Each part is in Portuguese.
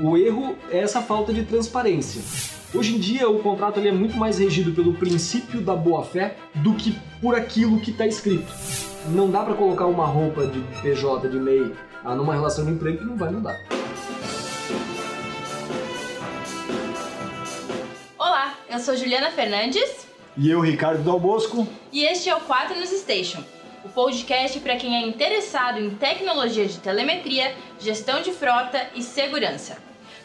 O erro é essa falta de transparência. Hoje em dia, o contrato ele é muito mais regido pelo princípio da boa-fé do que por aquilo que está escrito. Não dá para colocar uma roupa de PJ, de MEI, ah, numa relação de emprego que não vai mudar. Olá, eu sou Juliana Fernandes. E eu, Ricardo Dal Bosco. E este é o 4 News Station, o podcast para quem é interessado em tecnologia de telemetria, gestão de frota e segurança.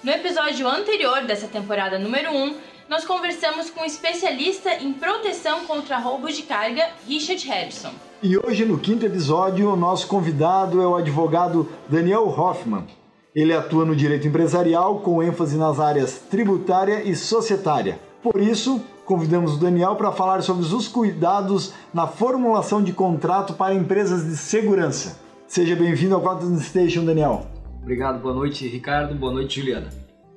No episódio anterior dessa temporada número 1, nós conversamos com o um especialista em proteção contra roubos de carga, Richard Harrison. E hoje, no quinto episódio, o nosso convidado é o advogado Daniel Hoffman. Ele atua no direito empresarial com ênfase nas áreas tributária e societária. Por isso, convidamos o Daniel para falar sobre os cuidados na formulação de contrato para empresas de segurança. Seja bem-vindo ao Quantum Station, Daniel. Obrigado, boa noite, Ricardo. Boa noite, Juliana.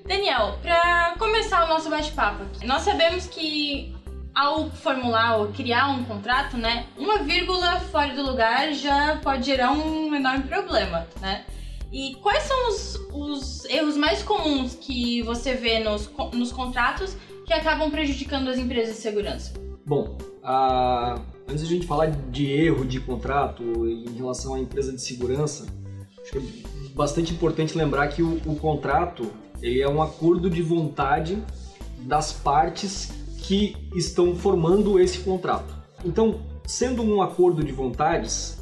Daniel, para começar o nosso bate-papo aqui, nós sabemos que ao formular ou criar um contrato, né, uma vírgula fora do lugar já pode gerar um enorme problema, né? E quais são os, os erros mais comuns que você vê nos, nos contratos que acabam prejudicando as empresas de segurança? Bom, a... antes de a gente falar de erro de contrato em relação à empresa de segurança, acho que é bastante importante lembrar que o, o contrato ele é um acordo de vontade das partes que estão formando esse contrato. Então, sendo um acordo de vontades,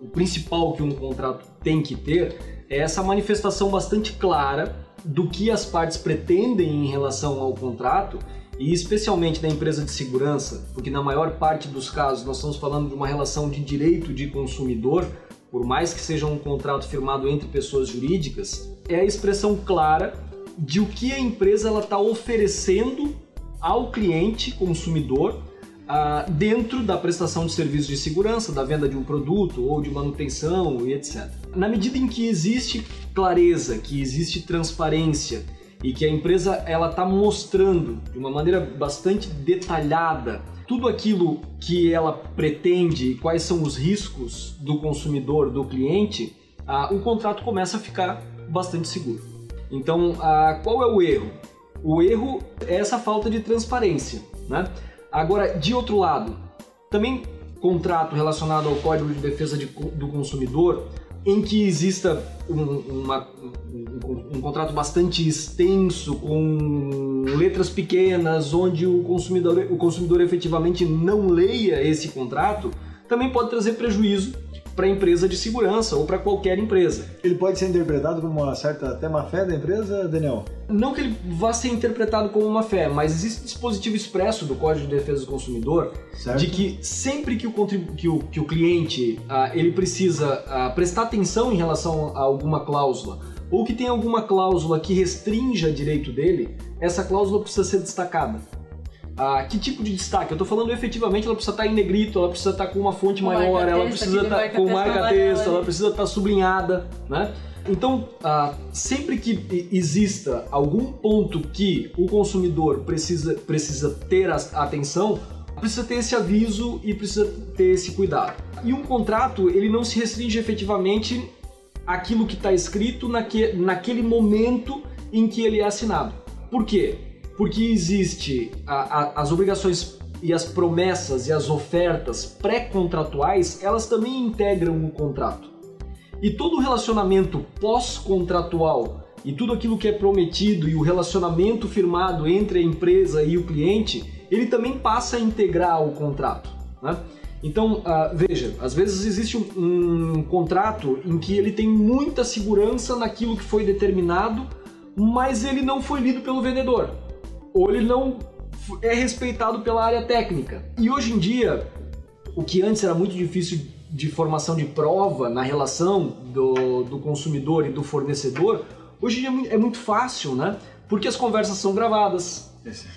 o principal que um contrato tem que ter é essa manifestação bastante clara do que as partes pretendem em relação ao contrato e especialmente da empresa de segurança, porque na maior parte dos casos nós estamos falando de uma relação de direito de consumidor, por mais que seja um contrato firmado entre pessoas jurídicas, é a expressão clara de o que a empresa está oferecendo ao cliente consumidor uh, dentro da prestação de serviços de segurança, da venda de um produto ou de manutenção e etc. Na medida em que existe clareza, que existe transparência e que a empresa ela está mostrando de uma maneira bastante detalhada tudo aquilo que ela pretende e quais são os riscos do consumidor, do cliente, uh, o contrato começa a ficar bastante seguro. Então, uh, qual é o erro? O erro é essa falta de transparência, né? Agora, de outro lado, também contrato relacionado ao Código de Defesa de, do Consumidor, em que exista um, uma, um, um, contrato bastante extenso, com letras pequenas, onde o consumidor, o consumidor efetivamente não leia esse contrato, também pode trazer prejuízo para a empresa de segurança ou para qualquer empresa. Ele pode ser interpretado como uma certa até má fé da empresa, Daniel? Não que ele vá ser interpretado como uma fé, mas existe dispositivo expresso do Código de Defesa do Consumidor certo. de que sempre que o, que o, que o cliente uh, ele precisa uh, prestar atenção em relação a alguma cláusula ou que tem alguma cláusula que restrinja direito dele, essa cláusula precisa ser destacada. Ah, que tipo de destaque? Eu estou falando efetivamente, ela precisa estar em negrito, ela precisa estar com uma fonte com maior, ela precisa estar com marca-texto, ela precisa estar sublinhada, né? Então, ah, sempre que exista algum ponto que o consumidor precisa, precisa ter atenção, precisa ter esse aviso e precisa ter esse cuidado. E um contrato, ele não se restringe efetivamente àquilo que está escrito naque, naquele momento em que ele é assinado. Por quê? Porque existe a, a, as obrigações e as promessas e as ofertas pré-contratuais, elas também integram o contrato. E todo o relacionamento pós-contratual e tudo aquilo que é prometido e o relacionamento firmado entre a empresa e o cliente, ele também passa a integrar o contrato. Né? Então, uh, veja, às vezes existe um, um contrato em que ele tem muita segurança naquilo que foi determinado, mas ele não foi lido pelo vendedor ou ele não é respeitado pela área técnica. E hoje em dia, o que antes era muito difícil de formação de prova na relação do, do consumidor e do fornecedor, hoje em dia é muito fácil, né? Porque as conversas são gravadas,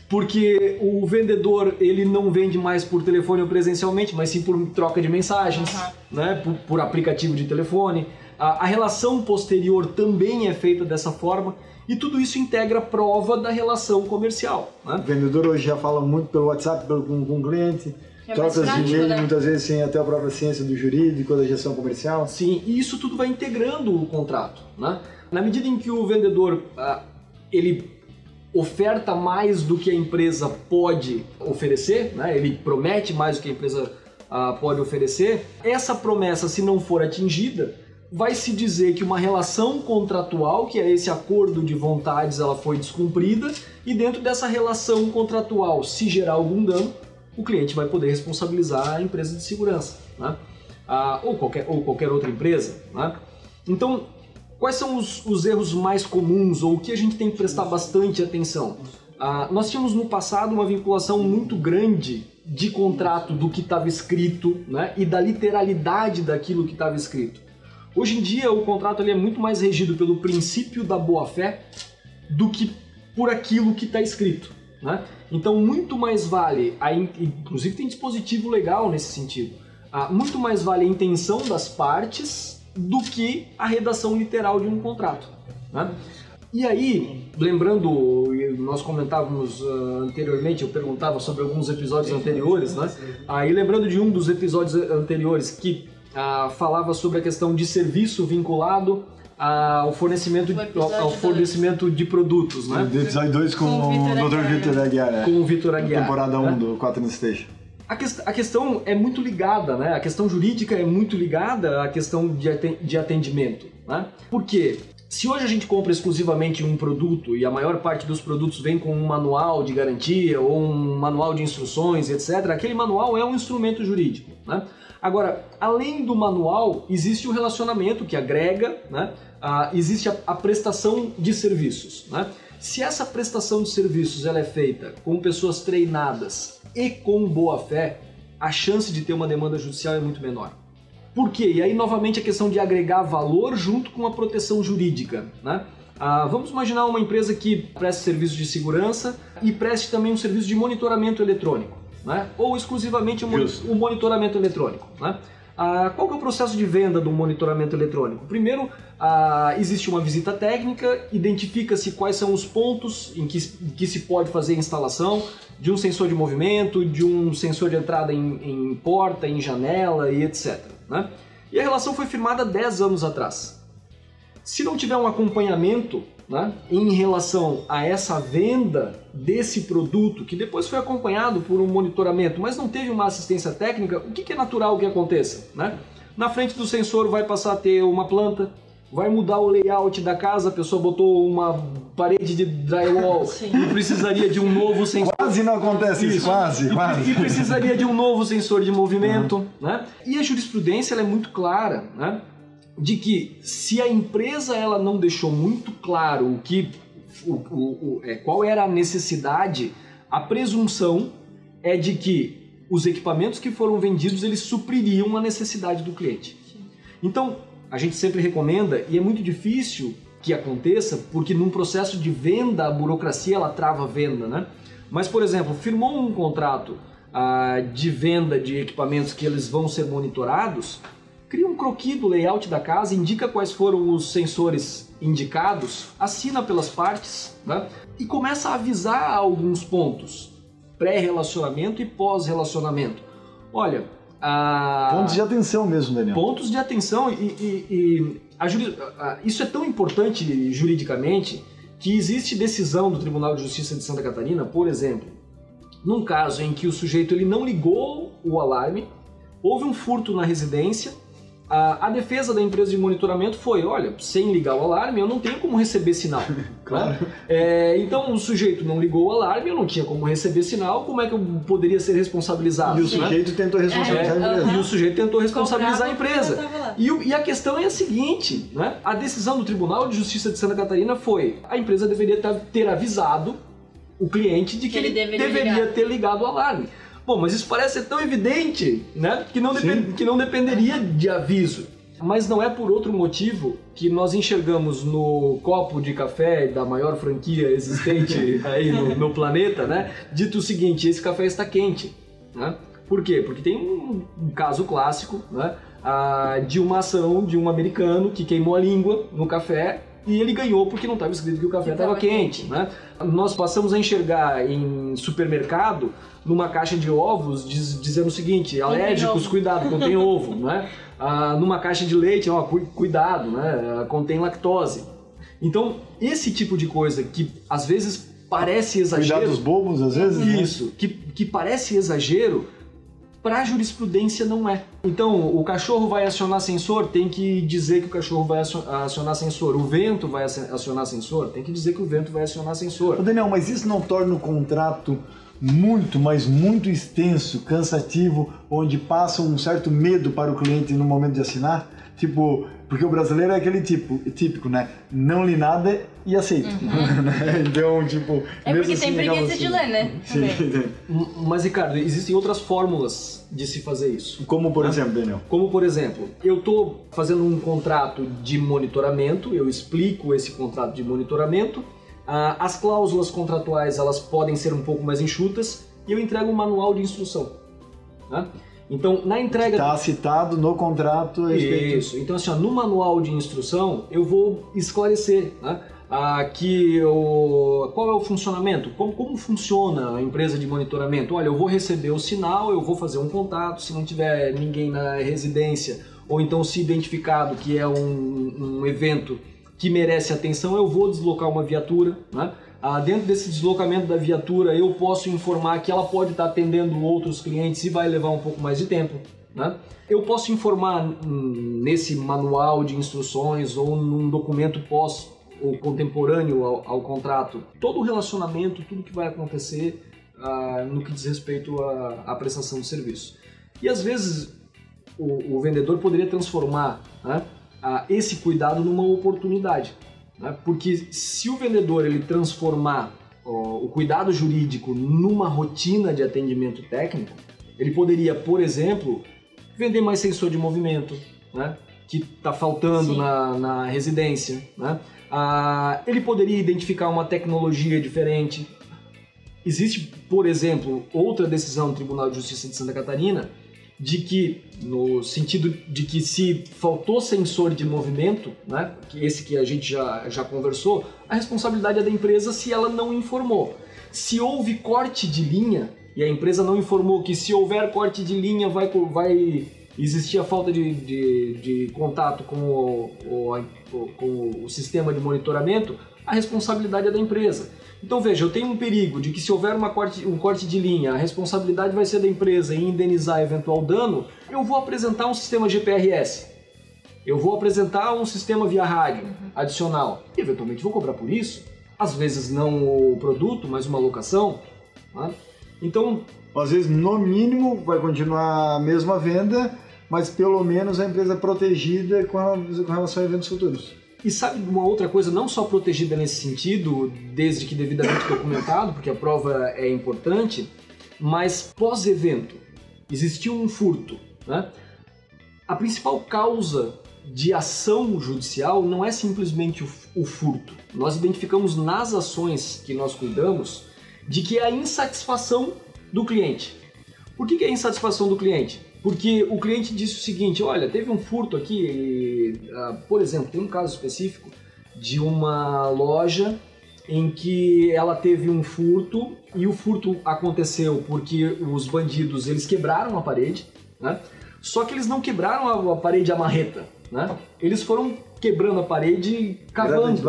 porque o vendedor ele não vende mais por telefone ou presencialmente, mas sim por troca de mensagens, uhum. né? Por, por, aplicativo de telefone. A, a relação posterior também é feita dessa forma. E tudo isso integra a prova da relação comercial. Né? O vendedor hoje já fala muito pelo WhatsApp com, com o cliente, é trocas de e-mail, né? muitas vezes sem até a própria ciência do jurídico, da gestão comercial. Sim, e isso tudo vai integrando o contrato. Né? Na medida em que o vendedor uh, ele oferta mais do que a empresa pode oferecer, né? ele promete mais do que a empresa uh, pode oferecer, essa promessa, se não for atingida, vai se dizer que uma relação contratual, que é esse acordo de vontades, ela foi descumprida, e dentro dessa relação contratual, se gerar algum dano, o cliente vai poder responsabilizar a empresa de segurança, né? ah, ou, qualquer, ou qualquer outra empresa. Né? Então, quais são os, os, erros mais comuns, ou o que a gente tem que prestar bastante atenção? Ah, nós tínhamos no passado uma vinculação muito grande de contrato do que estava escrito né? e da literalidade daquilo que estava escrito. Hoje em dia, o contrato ele é muito mais regido pelo princípio da boa-fé do que por aquilo que está escrito. Né? Então, muito mais vale, a, inclusive tem dispositivo legal nesse sentido, ah, muito mais vale a intenção das partes do que a redação literal de um contrato. Né? E aí, lembrando, nós comentávamos uh, anteriormente, eu perguntava sobre alguns episódios anteriores, né? Aí lembrando de um dos episódios anteriores que ah, falava sobre a questão de serviço vinculado ao fornecimento, ao, fornecimento de produtos, né? Do episódio 2 com, com, o Dr. Vitor Aguiar. Né? Com o Vitor Aguiar. Temporada 1 um né? do 4 no Station. A, que, a, questão é muito ligada, né? A questão jurídica é muito ligada à questão de atendimento, né? Por quê? Se hoje a gente compra exclusivamente um produto e a maior parte dos produtos vem com um manual de garantia ou um manual de instruções, etc., aquele manual é um instrumento jurídico, né? Agora, além do manual, existe o relacionamento que agrega, né? Ah, existe a, a, prestação de serviços. Né? Se essa prestação de serviços ela é feita com pessoas treinadas e com boa fé, a chance de ter uma demanda judicial é muito menor. Por quê? E aí, novamente, a questão de agregar valor junto com a proteção jurídica. Né? Ah, vamos imaginar uma empresa que preste serviço de segurança e preste também um serviço de monitoramento eletrônico né? ou exclusivamente o, o monitoramento eletrônico. Né? Ah, qual que é o processo de venda do monitoramento eletrônico? Primeiro, ah, existe uma visita técnica, identifica-se quais são os pontos em que, em que, se pode fazer a instalação de um sensor de movimento, de um sensor de entrada em, em porta, em janela e etc. Né? E a relação foi firmada 10 anos atrás. Se não tiver um acompanhamento né, em relação a essa venda desse produto, que depois foi acompanhado por um monitoramento, mas não teve uma assistência técnica, o que, que é natural que aconteça? Né? Na frente do sensor vai passar a ter uma planta, vai mudar o layout da casa, a pessoa botou uma parede de drywall e precisaria de um novo sensor. Quase não acontece isso, isso quase, e, quase. E precisaria de um novo sensor de movimento, uhum. né? E a jurisprudência é muito clara, né? De que se a empresa ela não deixou muito claro o que o, o, o, é, qual era a necessidade, a presunção é de que os equipamentos que foram vendidos eles supririam a necessidade do cliente. Então a gente sempre recomenda e é muito difícil que aconteça porque num processo de venda a burocracia ela trava a venda, né? Mas por exemplo firmou um contrato ah, de venda de equipamentos que eles vão ser monitorados cria um croquis do layout da casa, indica quais foram os sensores indicados, assina pelas partes né? e começa a avisar alguns pontos, pré-relacionamento e pós-relacionamento. Olha, a... pontos de atenção mesmo, Daniel. Pontos de atenção e, e, e a juri... isso é tão importante juridicamente que existe decisão do Tribunal de Justiça de Santa Catarina, por exemplo, num caso em que o sujeito ele não ligou o alarme, houve um furto na residência a, a, defesa da empresa de monitoramento foi: olha, sem ligar o alarme, eu não tenho como receber sinal. claro. Né? É, então o sujeito não ligou o alarme, eu não tinha como receber sinal, como é que eu poderia ser responsabilizado? E o sujeito né? tentou responsabilizar é, a empresa. E o sujeito tentou responsabilizar a empresa. E, e, a questão é a seguinte: né? a decisão do Tribunal de Justiça de Santa Catarina foi: a empresa deveria ter avisado o cliente de que, que ele, ele deveria, deveria ter ligado o alarme. Bom, mas isso parece ser tão evidente, né? Que não, depend, que não dependeria de aviso. Mas não é por outro motivo que nós enxergamos no copo de café da maior franquia existente aí no, no planeta, né? Dito o seguinte: esse café está quente. Né? Por quê? Porque tem um, um caso clássico né? Ah, de uma ação de um americano que queimou a língua no café e ele ganhou porque não estava escrito que o café estava quente. Né? Nós passamos a enxergar em supermercado numa caixa de ovos diz, dizendo o seguinte: alérgicos, cuidado, contém ovo, né? Ah, numa caixa de leite, ó, cuidado, né? Contém lactose. Então, esse tipo de coisa que às vezes parece exagero. Cuidar dos bobos, às vezes. Né? Isso, né? que, que parece exagero, para a jurisprudência não é. Então, o cachorro vai acionar sensor, tem que dizer que o cachorro vai acionar sensor. O vento vai acionar sensor, tem que dizer que o vento vai acionar sensor. Ô Daniel, mas isso não torna o contrato muito, mas muito extenso, cansativo, onde passa um certo medo para o cliente no momento de assinar? Tipo, porque o brasileiro é aquele tipo, típico, né? Não li nada e aceito. Uhum. então, tipo. É porque tem assim, preguiça assim. de ler, né? Sim. Mas, Ricardo, existem outras fórmulas de se fazer isso. Como, por né? exemplo, Daniel? Como, por exemplo, eu estou fazendo um contrato de monitoramento, eu explico esse contrato de monitoramento. Ah, as cláusulas contratuais elas podem ser um pouco mais enxutas e eu entrego um manual de instrução. Né? Então, na entrega. Está citado no contrato. Respeito... Isso. Então, assim, ó, no manual de instrução, eu vou esclarecer né, aqui o, qual é o funcionamento, como, como funciona a empresa de monitoramento. Olha, eu vou receber o sinal, eu vou fazer um contato, se não tiver ninguém na residência, ou então se identificado que é um, um evento que merece atenção, eu vou deslocar uma viatura. Né? Ah, dentro desse deslocamento da viatura, eu posso informar que ela pode estar atendendo outros clientes e vai levar um pouco mais de tempo. Né? Eu posso informar nesse manual de instruções ou num documento pós ou contemporâneo ao, ao contrato todo o relacionamento, tudo que vai acontecer ah, no que diz respeito à, à, prestação de serviço. E às vezes o, o vendedor poderia transformar né, esse cuidado numa oportunidade. Né? Porque se o vendedor ele transformar ó, o cuidado jurídico numa rotina de atendimento técnico, ele poderia, por exemplo, vender mais sensor de movimento, né? que está faltando na, na, residência. Né? Ah, ele poderia identificar uma tecnologia diferente. Existe, por exemplo, outra decisão do Tribunal de Justiça de Santa Catarina de que, no sentido de que se faltou sensor de movimento, né, que esse que a gente já, já conversou, a responsabilidade é da empresa se ela não informou. Se houve corte de linha e a empresa não informou que se houver corte de linha vai, vai existir a falta de, de, de contato com o, o, com o sistema de monitoramento, a responsabilidade é da empresa. Então veja, eu tenho um perigo de que se houver uma corte, um corte de linha, a responsabilidade vai ser da empresa em indenizar eventual dano, eu vou apresentar um sistema GPRS. Eu vou apresentar um sistema via rádio adicional. E eventualmente vou cobrar por isso. Às vezes não o produto, mas uma locação. Né? Então. Às vezes, no mínimo, vai continuar a mesma venda, mas pelo menos a empresa protegida com relação a eventos futuros. E sabe uma outra coisa, não só protegida nesse sentido, desde que devidamente documentado, porque a prova é importante, mas pós-evento, existiu um furto. Né? A principal causa de ação judicial não é simplesmente o, furto. Nós identificamos nas ações que nós cuidamos de que é a insatisfação do cliente. Por que, que é a insatisfação do cliente? Porque o cliente disse o seguinte: olha, teve um furto aqui, e, uh, por exemplo, tem um caso específico de uma loja em que ela teve um furto e o furto aconteceu porque os bandidos eles quebraram a parede, né? Só que eles não quebraram a, a parede a marreta, né? Eles foram quebrando a parede cavando.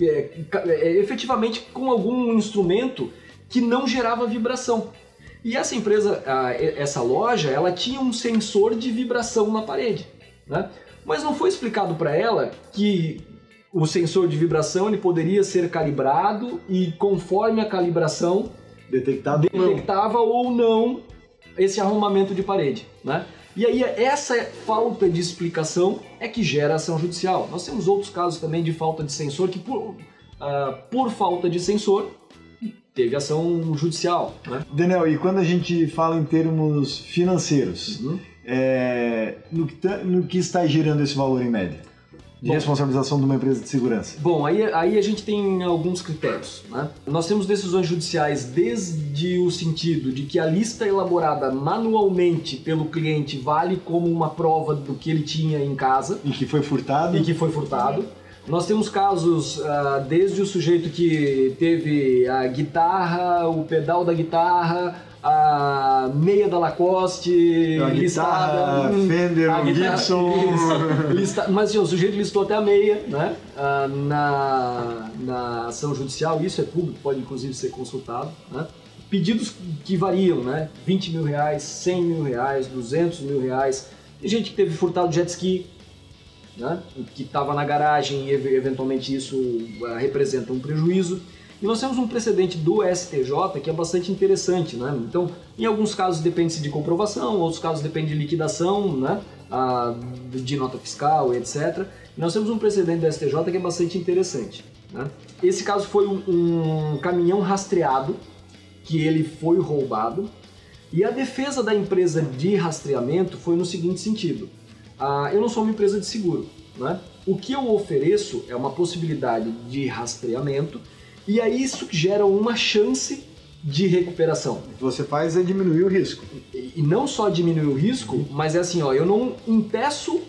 É, é, efetivamente com algum instrumento que não gerava vibração. E essa empresa, essa loja, ela tinha um sensor de vibração na parede, né? Mas não foi explicado para ela que o sensor de vibração ele poderia ser calibrado e conforme a calibração Detectado detectava não. ou não esse arrombamento de parede, né? E aí essa falta de explicação é que gera ação judicial. Nós temos outros casos também de falta de sensor que por, uh, por falta de sensor teve ação judicial. Né? Daniel, e quando a gente fala em termos financeiros, uhum. é, no, que tá, no, que está girando esse valor em média? De Bom, responsabilização de uma empresa de segurança? Bom, aí, aí a gente tem alguns critérios. Né? Nós temos decisões judiciais desde o sentido de que a lista elaborada manualmente pelo cliente vale como uma prova do que ele tinha em casa. E que foi furtado. E que foi furtado. Nós temos casos uh, desde o sujeito que teve a guitarra, o pedal da guitarra, a meia da Lacoste, A listada. guitarra, hum, Fender, a guitarra- Gibson. isso, lista- mas assim, o sujeito listou até a meia, né? ah, na, na ação judicial, isso é público, pode inclusive ser consultado, né? Pedidos que variam, né? 20 mil reais, 100 mil reais, 200 mil reais. Tem gente que teve furtado jet ski, né? que estava na garagem e ev- eventualmente isso ah, representa um prejuízo. E nós temos um precedente do STJ que é bastante interessante, né? Então, em alguns casos depende-se de comprovação, outros casos depende de liquidação, né? Ah, de nota fiscal, etc. E nós temos um precedente do STJ que é bastante interessante. Né? Esse caso foi um, um caminhão rastreado que ele foi roubado e a defesa da empresa de rastreamento foi no seguinte sentido: ah, eu não sou uma empresa de seguro, né? O que eu ofereço é uma possibilidade de rastreamento e aí isso gera uma chance de recuperação. O que você faz é diminuir o risco. E e não só diminuir o risco, mas é assim, ó, eu não impeço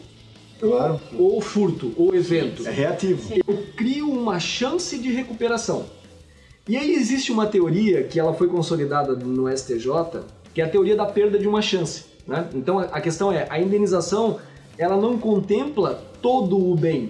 Claro. o furto, o evento. É reativo. Eu crio uma chance de recuperação. E aí existe uma teoria que ela foi consolidada no STJ, que é a teoria da perda de uma chance. Né? Então a questão é, a indenização ela não contempla todo o bem,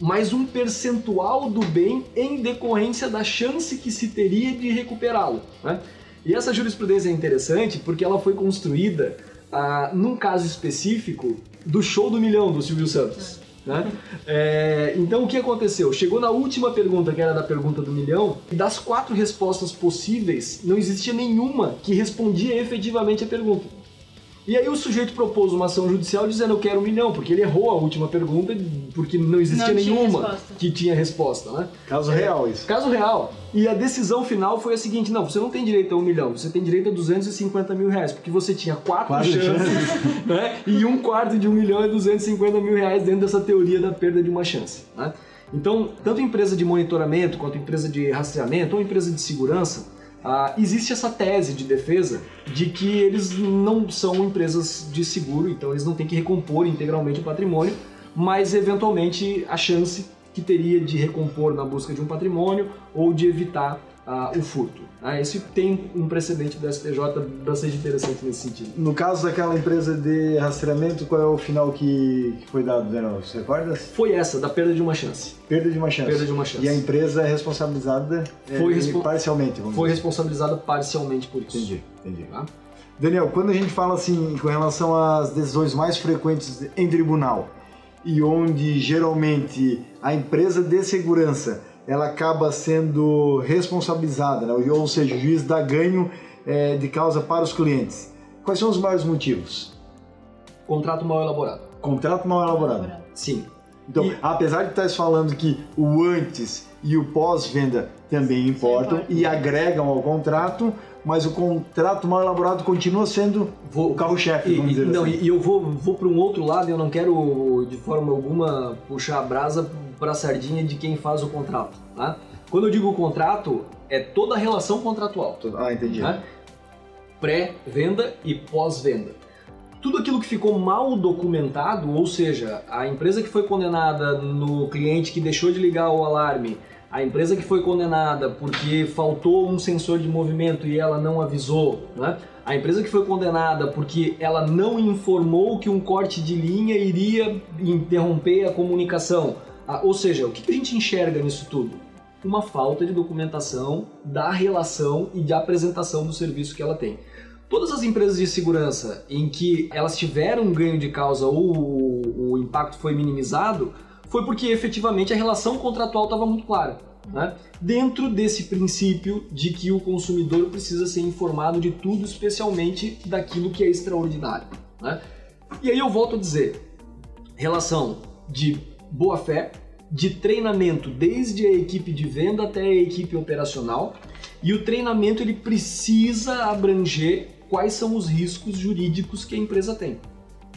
mas um percentual do bem em decorrência da chance que se teria de recuperá-lo. né? E essa jurisprudência é interessante porque ela foi construída ah, num caso específico do show do milhão do Silvio Santos. né? É, então o que aconteceu? Chegou na última pergunta, que era da pergunta do milhão, e das quatro respostas possíveis, não existia nenhuma que respondia efetivamente a pergunta. E aí o sujeito propôs uma ação judicial dizendo eu quero um milhão, porque ele errou a última pergunta, porque não existia Não tinha nenhuma resposta. que tinha resposta, né? Caso real isso. Caso real. E a decisão final foi a seguinte: não, você não tem direito a um milhão, você tem direito a 250 mil reais, porque você tinha quatro, Quatro chances, né? E um quarto de um milhão é 250 mil reais dentro dessa teoria da perda de uma chance. Né? Então, tanto empresa de monitoramento quanto empresa de rastreamento ou empresa de segurança, ah, existe essa tese de defesa de que eles não são empresas de seguro, então eles não têm que recompor integralmente o patrimônio, mas eventualmente a chance que teria de recompor na busca de um patrimônio ou de evitar ah, o furto. Ah, esse tem um precedente do STJ bastante interessante nesse sentido. No caso daquela empresa de rastreamento, qual é o final que, que foi dado, Daniel? Você recorda? Foi essa, da perda de uma chance. Perda de uma chance. Perda de uma chance. E a empresa é responsabilizada Foi eh, respo- parcialmente, vamos Foi dizer. responsabilizada parcialmente por isso. Entendi, entendi. Tá? Daniel, quando a gente fala assim com relação às decisões mais frequentes em tribunal e onde geralmente a empresa de segurança ela acaba sendo responsabilizada, né? ou seja, o juiz dá ganho eh, de causa para os clientes. Quais são os maiores motivos? Contrato mal elaborado. Contrato mal elaborado. Sim. Então, E- apesar de estar falando que o antes e o pós-venda também importam importa. e agregam ao contrato, mas o contrato mal elaborado continua sendo Vou- o carro-chefe, vamos e- dizer não, assim. e eu vou, vou para um outro lado eu não quero de forma alguma puxar a brasa para a sardinha de quem faz o contrato. Tá? Quando eu digo contrato, é toda a relação contratual. Ah, entendi. né? Pré-venda e pós-venda. Tudo aquilo que ficou mal documentado, ou seja, a empresa que foi condenada no cliente que deixou de ligar o alarme, a empresa que foi condenada porque faltou um sensor de movimento e ela não avisou, né? a empresa que foi condenada porque ela não informou que um corte de linha iria interromper a comunicação. Ah, ou seja, o que a gente enxerga nisso tudo? Uma falta de documentação da relação e de apresentação do serviço que ela tem. Todas as empresas de segurança em que elas tiveram um ganho de causa ou o, o impacto foi minimizado, foi porque efetivamente a relação contratual estava muito clara. Né? Dentro desse princípio de que o consumidor precisa ser informado de tudo, especialmente daquilo que é extraordinário. Né? E aí eu volto a dizer: relação de boa fé, de treinamento desde a equipe de venda até a equipe operacional, e o treinamento ele precisa abranger quais são os riscos jurídicos que a empresa tem.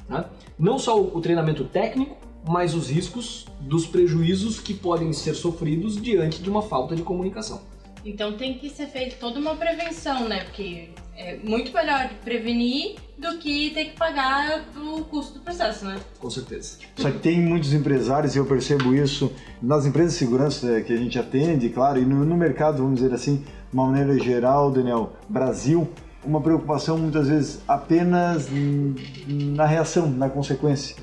né? Não só o treinamento técnico, mas os riscos dos prejuízos que podem ser sofridos diante de uma falta de comunicação. Então tem que ser feita toda uma prevenção, né? Porque é muito melhor prevenir do que ter que pagar o custo do processo, né? Com certeza. Só que tem muitos empresários, e eu percebo isso nas empresas de segurança eh, que a gente atende, claro, e no, no mercado, vamos dizer assim, de uma maneira geral, Daniel, Brasil, uma preocupação muitas vezes apenas na reação, na consequência.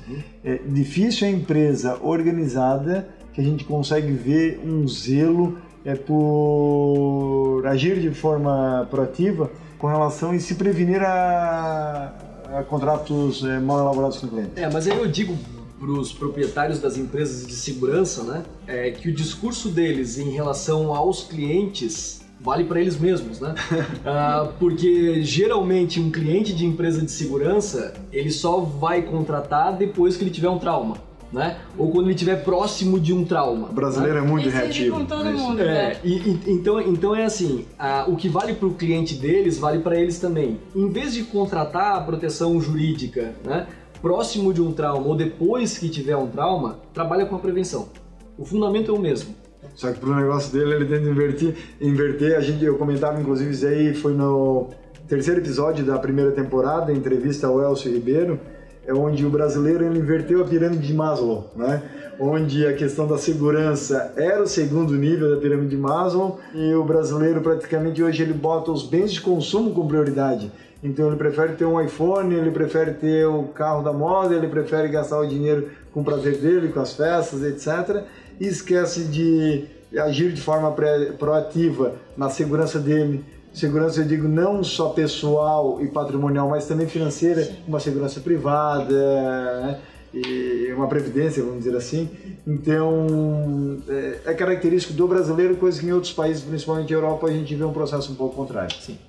É difícil a empresa organizada que a gente consegue ver um zelo é, por agir de forma proativa com relação e se prevenir a, a contratos é, mal elaborados com o cliente. É, mas aí eu digo para os proprietários das empresas de segurança, né, é que o discurso deles em relação aos clientes vale para eles mesmos, né? ah, porque geralmente um cliente de empresa de segurança ele só vai contratar depois que ele tiver um trauma. Né? Ou quando ele estiver próximo de um trauma. O brasileiro né? é muito reativo. Com todo mundo, é, né? e, e, então, então é assim, a, o que vale para o cliente deles vale para eles também. Em vez de contratar a proteção jurídica, né, próximo de um trauma ou depois que tiver um trauma, trabalha com a prevenção. O fundamento é o mesmo. Só que pro negócio dele ele tenta invertir, inverter. A gente, eu comentava inclusive isso aí, foi no terceiro episódio da primeira temporada, entrevista ao Elcio Ribeiro, é onde o brasileiro inverteu a pirâmide de Maslow, né? Onde a questão da segurança era o segundo nível da pirâmide de Maslow e o brasileiro praticamente hoje ele bota os bens de consumo com prioridade. Então ele prefere ter um iPhone, ele prefere ter o carro da moda, ele prefere gastar o dinheiro com o prazer dele, com as festas, etc e esquece de agir de forma proativa na segurança dele. Segurança, eu digo, não só pessoal e patrimonial, mas também financeira, Sim. uma segurança privada, né? e uma previdência, vamos dizer assim. Então, é, é característico do brasileiro, coisa que em outros países, principalmente na Europa, a gente vê um processo um pouco contrário. Sim.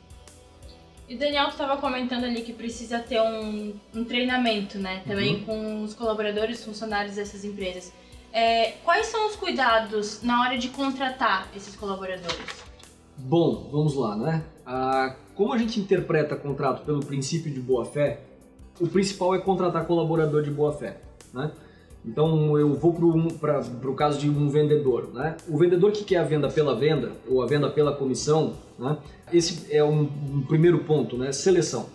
E o Daniel, tu estava comentando ali que precisa ter um, um treinamento, né? Também uhum. com os colaboradores, funcionários dessas empresas. É, quais são os cuidados na hora de contratar esses colaboradores? Bom, vamos lá, né? Ah, como a gente interpreta contrato pelo princípio de boa-fé, o principal é contratar colaborador de boa-fé, né? Então eu vou para o caso de um vendedor, né? O vendedor que quer a venda pela venda ou a venda pela comissão, né? Esse é um, um primeiro ponto, né? Seleção,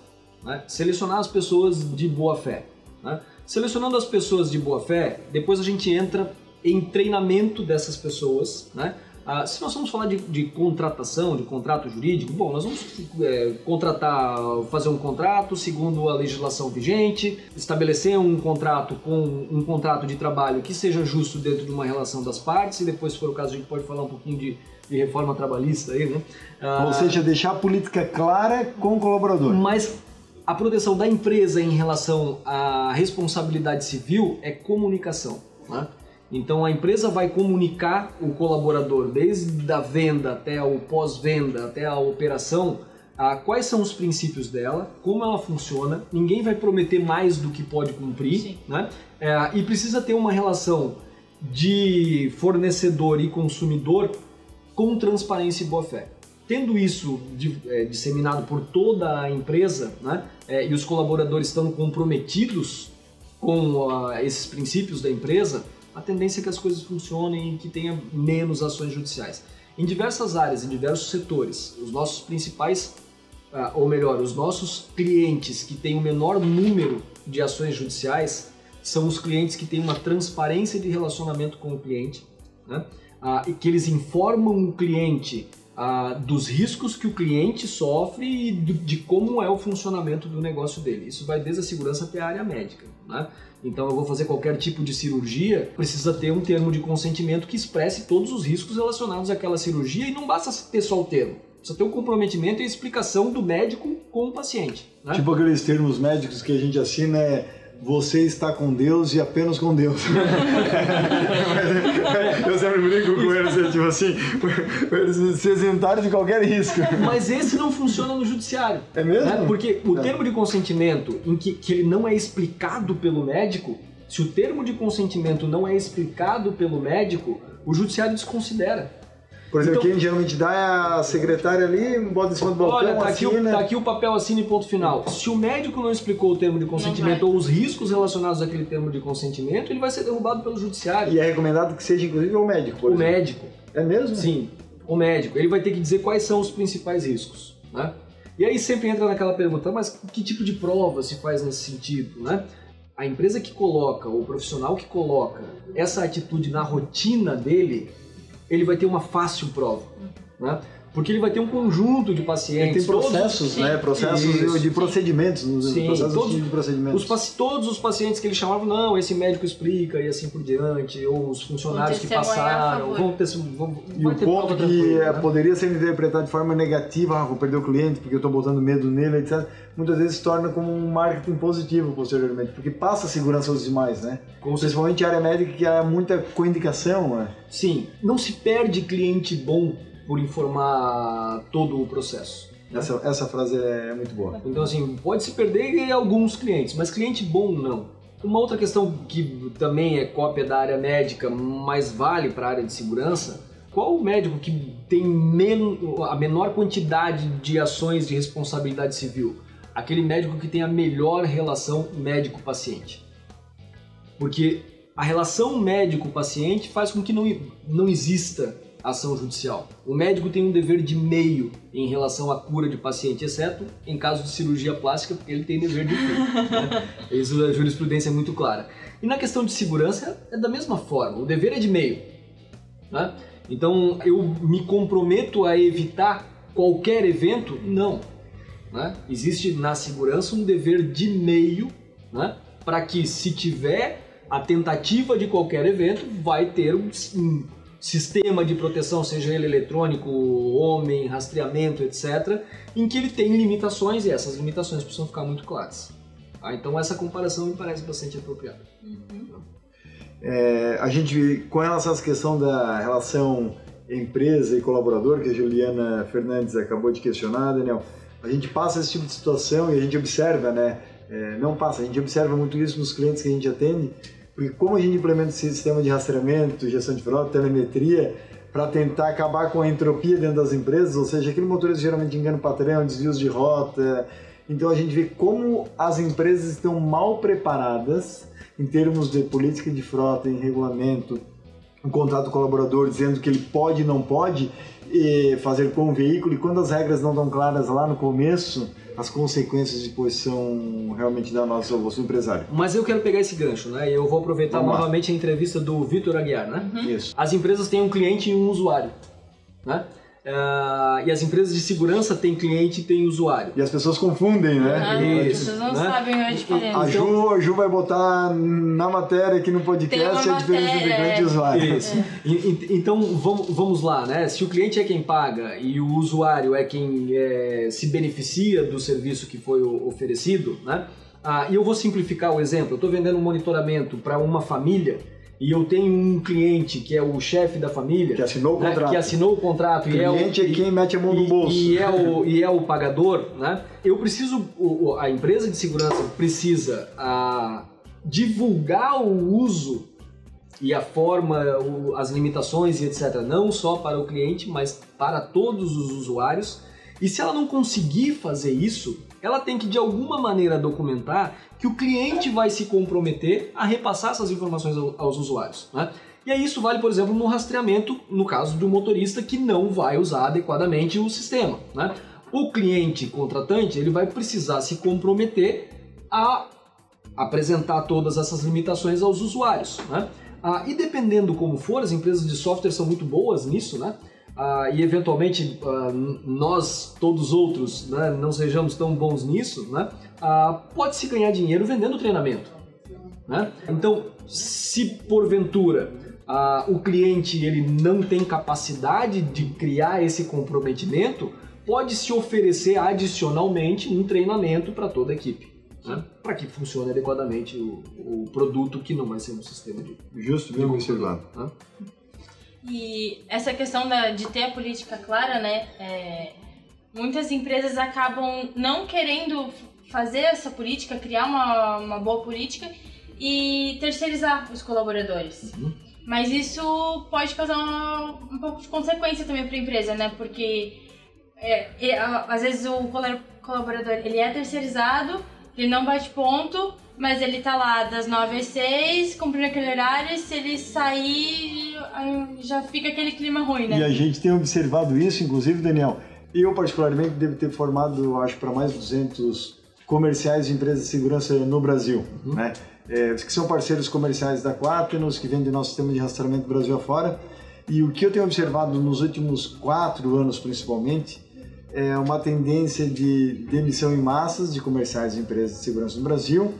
né? Selecionar as pessoas de boa fé, né? Selecionando as pessoas de boa fé, depois a gente entra em treinamento dessas pessoas, né? Ah, se nós vamos falar de, de, contratação, de contrato jurídico, bom, nós vamos é, contratar, fazer um contrato segundo a legislação vigente, estabelecer um contrato com um contrato de trabalho que seja justo dentro de uma relação das partes, e depois, se for o caso, a gente pode falar um pouquinho de, de reforma trabalhista aí, né? Ah, Ou seja, deixar a política clara com o colaborador. Mas a proteção da empresa em relação à responsabilidade civil é comunicação. Né? Então a empresa vai comunicar o colaborador desde a venda até o pós-venda, até a operação, a quais são os princípios dela, como ela funciona. Ninguém vai prometer mais do que pode cumprir, né? É, e precisa ter uma relação de fornecedor e consumidor com transparência e boa fé. Tendo isso de, é, disseminado por toda a empresa né, é, e os colaboradores estão comprometidos com uh, esses princípios da empresa, a tendência é que as coisas funcionem e que tenha menos ações judiciais. Em diversas áreas, em diversos setores, os nossos principais, uh, ou melhor, os nossos clientes que têm o menor número de ações judiciais são os clientes que têm uma transparência de relacionamento com o cliente, né? uh, e que eles informam o cliente ah, dos riscos que o cliente sofre e de, de, como é o funcionamento do negócio dele. Isso vai desde a segurança até a área médica. Né? Então, eu vou fazer qualquer tipo de cirurgia, precisa ter um termo de consentimento que expresse todos os riscos relacionados àquela cirurgia e não basta ter só o termo. Precisa ter o um comprometimento e a explicação do médico com o paciente. Né? Tipo aqueles termos médicos que a gente assina é você está com Deus e apenas com Deus. eu sempre brinco com eles, é tipo assim, eles se isentarem de qualquer risco. Mas esse não funciona no judiciário. É mesmo? Né? Porque o é. termo de consentimento em que, que ele não é explicado pelo médico, se o termo de consentimento não é explicado pelo médico, o judiciário desconsidera. Por exemplo, então, quem geralmente dá é a secretária ali, bota em cima do balcão, Olha, tá aqui, o, tá aqui o papel, assina e ponto final. Se o médico não explicou o termo de consentimento ou os riscos relacionados àquele termo de consentimento, ele vai ser derrubado pelo judiciário. E é recomendado que seja, inclusive, o médico, O exemplo. médico. É mesmo? Sim, o médico. Ele vai ter que dizer quais são os principais riscos, né? E aí sempre entra naquela pergunta, mas que tipo de prova se faz nesse sentido, né? A empresa que coloca, ou o profissional que coloca essa atitude na rotina dele, ele vai ter uma fácil prova. Né? Porque ele vai ter um conjunto de pacientes. Ele tem processos, todos, né? Processos isso, de procedimentos, sim, processos todos, de procedimentos. Os, todos os pacientes que ele chamava, não, esse médico explica e assim por diante, ou os funcionários que passaram, vão ter. Vão, e o ponto que né? poderia ser interpretado de forma negativa, ah, vou perder o cliente porque eu estou botando medo nele, etc. Muitas vezes se torna como um marketing positivo posteriormente, porque passa segurança aos demais, né? Como Principalmente a área médica que há muita coindicação, né? Sim, não se perde cliente bom por informar todo o processo. Né? Essa, essa frase é muito boa. Então, assim, pode se perder alguns clientes, mas cliente bom não. Uma outra questão que também é cópia da área médica, mas vale para a área de segurança, qual o médico que tem men a menor quantidade de ações de responsabilidade civil? Aquele médico que tem a melhor relação médico-paciente. Porque a relação médico-paciente faz com que não, não exista ação judicial. O médico tem um dever de meio em relação à cura de paciente, exceto em caso de cirurgia plástica, porque ele tem dever de fim. né? Isso a jurisprudência é muito clara. E na questão de segurança é da mesma forma, o dever é de meio. Né? Então eu me comprometo a evitar qualquer evento? Não. Né? Existe na segurança um dever de meio né? para que se tiver a tentativa de qualquer evento, vai ter um sistema de proteção, seja ele eletrônico, homem, rastreamento, etc., em que ele tem limitações e essas limitações precisam ficar muito claras. Tá? Então essa comparação me parece bastante apropriada. Uhum. É, a gente, com relação a essa questão da relação empresa e colaborador, que a Juliana Fernandes acabou de questionar, Daniel, a gente passa esse tipo de situação e a gente observa, né? É, não passa, a gente observa muito isso nos clientes que a gente atende, porque como a gente implementa esse sistema de rastreamento, gestão de frota, telemetria, para tentar acabar com a entropia dentro das empresas, ou seja, aquele motorista geralmente engana o patrão, desvios de rota. Então a gente vê como as empresas estão mal preparadas em termos de política de frota, em regulamento, um contrato colaborador dizendo que ele pode e não pode fazer com o veículo, e quando as regras não estão claras lá no começo, as consequências depois são realmente danossas ao vosso empresário. Mas eu quero pegar esse gancho, né? Eu vou aproveitar Vamos novamente lá. a entrevista do Vitor Aguiar, né? Uhum. Isso. As empresas têm um cliente e um usuário, né? Uh, e as empresas de segurança têm cliente e têm usuário. E as pessoas confundem, né? Ah, Isso, as pessoas não né? sabem a diferença. A Ju, a Ju vai botar na matéria aqui no podcast a diferença entre cliente e usuário. Isso. É. Então vamos, vamos lá, né? Se o cliente é quem paga e o usuário é quem é, se beneficia do serviço que foi oferecido, né? Ah, e eu vou simplificar o exemplo. Eu estou vendendo um monitoramento para uma família e eu tenho um cliente que é o chefe da família que assinou o né, contrato, que assinou o contrato o cliente e é, o, é quem mete a mão no bolso e, e, é o e é o pagador, né? Eu preciso a empresa de segurança precisa a, divulgar o uso e a forma, as limitações e etc. Não só para o cliente, mas para todos os usuários. E se ela não conseguir fazer isso, ela tem que de alguma maneira documentar que o cliente vai se comprometer a repassar essas informações aos usuários. Né? E aí isso vale, por exemplo, no rastreamento, no caso de um motorista que não vai usar adequadamente o sistema. Né? O cliente contratante ele vai precisar se comprometer a apresentar todas essas limitações aos usuários. Né? Ah, e dependendo como for, as empresas de software são muito boas nisso, né? Uh, e eventualmente uh, nós, todos outros, né, não sejamos tão bons nisso, né, uh, pode-se ganhar dinheiro vendendo treinamento. Né? Então, se porventura o cliente ele não tem capacidade de criar esse comprometimento, pode-se oferecer adicionalmente um treinamento para toda a equipe. Né? Para que funcione adequadamente o, o, produto que não vai ser um sistema de. Justo, bem observado. E essa questão da, de ter a política clara, né? É, muitas empresas acabam não querendo fazer essa política, criar uma, uma boa política e terceirizar os colaboradores. Uhum. Mas isso pode causar uma, um pouco de consequência também para a empresa, né? Porque é, é, às vezes o colaborador ele é terceirizado, ele não bate ponto, mas ele tá lá das 9 às 6, cumprindo aquele horário, e se ele sair, já fica aquele clima ruim, né? E a gente tem observado isso, inclusive, Daniel. Eu, particularmente, devo ter formado, acho, para mais de 200 comerciais de empresas de segurança no Brasil, uhum. né? É, que são parceiros comerciais da Quaternos, que vendem nosso sistema de rastreamento Brasil afora. E o que eu tenho observado nos últimos quatro anos, principalmente, é uma tendência de demissão em massas de comerciais e empresas de segurança no Brasil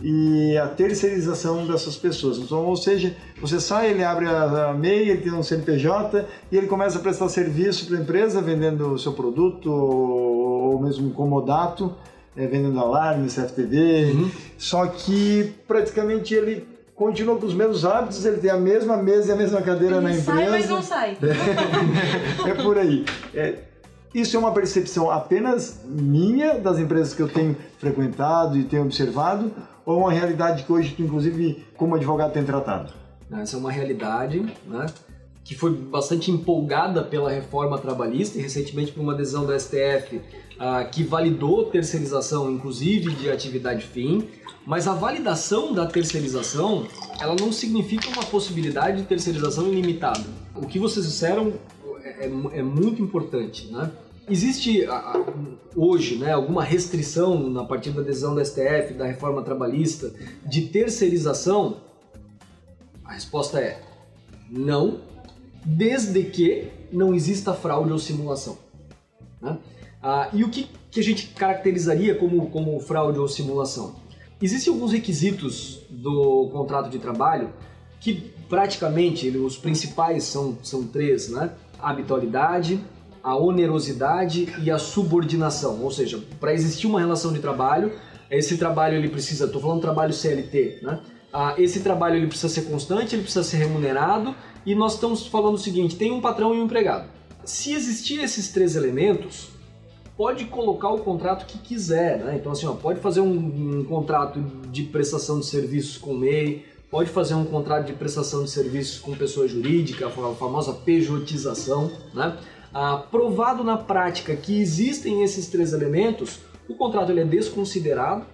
e a terceirização dessas pessoas. Então, ou seja, você sai, ele abre a MEI, ele tem um CNPJ e ele começa a prestar serviço para a empresa, vendendo o seu produto ou mesmo comodato, é, vendendo alarmes, CFTV. Uhum. Só que praticamente ele continua com os mesmos hábitos, ele tem a mesma mesa e a mesma cadeira ele na empresa. Sai, mas não sai. É, é por aí. É, isso é uma percepção apenas minha, das empresas que eu tenho frequentado e tenho observado, ou é uma realidade que hoje tu, inclusive, como advogado, tem tratado? Essa é uma realidade, né? que foi bastante empolgada pela reforma trabalhista e recentemente por uma decisão do STF ah, que validou terceirização, inclusive de atividade fim. Mas a validação da terceirização, ela não significa uma possibilidade de terceirização ilimitada. O que vocês disseram é, é, é muito importante, né? Existe hoje né, alguma restrição na partir da decisão da STF, da reforma trabalhista, de terceirização? A resposta é não, desde que não exista fraude ou simulação. Né? Ah, e o que, que a gente caracterizaria como, como fraude ou simulação? Existem alguns requisitos do contrato de trabalho que praticamente os principais são, são três, né? A habitualidade, a onerosidade e a subordinação. Ou seja, para existir uma relação de trabalho, esse trabalho ele precisa, estou falando trabalho CLT, né? Ah, esse trabalho ele precisa ser constante, ele precisa ser remunerado e nós estamos falando o seguinte: tem um patrão e um empregado. Se existir esses três elementos, pode colocar o contrato que quiser, né? Então assim, ó, pode fazer um, um contrato de prestação de serviços com MEI, pode fazer um contrato de prestação de serviços com pessoa jurídica, a famosa pejotização, né? provado na prática que existem esses três elementos, o contrato ele é desconsiderado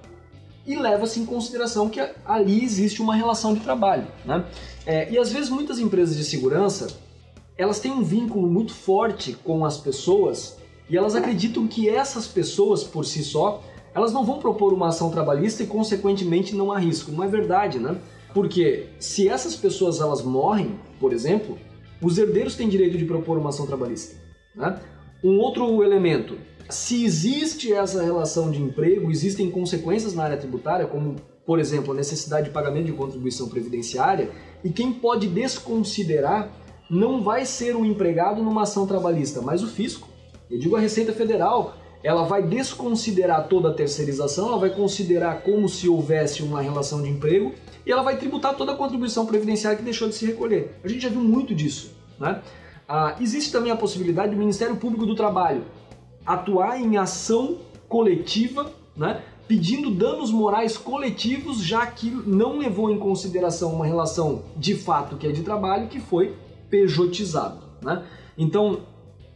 e leva-se em consideração que ali existe uma relação de trabalho. Né? É, e às vezes muitas empresas de segurança elas têm um vínculo muito forte com as pessoas e elas acreditam que essas pessoas por si só elas não vão propor uma ação trabalhista e consequentemente não há risco. Não é verdade, né? Porque se essas pessoas elas morrem, por exemplo, os herdeiros têm direito de propor uma ação trabalhista. Né? Um outro elemento, se existe essa relação de emprego, existem consequências na área tributária, como, por exemplo, a necessidade de pagamento de contribuição previdenciária, e quem pode desconsiderar não vai ser o empregado numa ação trabalhista, mas o fisco. Eu digo a Receita Federal, ela vai desconsiderar toda a terceirização, ela vai considerar como se houvesse uma relação de emprego e ela vai tributar toda a contribuição previdenciária que deixou de se recolher. A gente já viu muito disso. Né? Ah, existe também a possibilidade do Ministério Público do Trabalho atuar em ação coletiva, né, pedindo danos morais coletivos, já que não levou em consideração uma relação de fato que é de trabalho que foi pejotizado. Né? Então,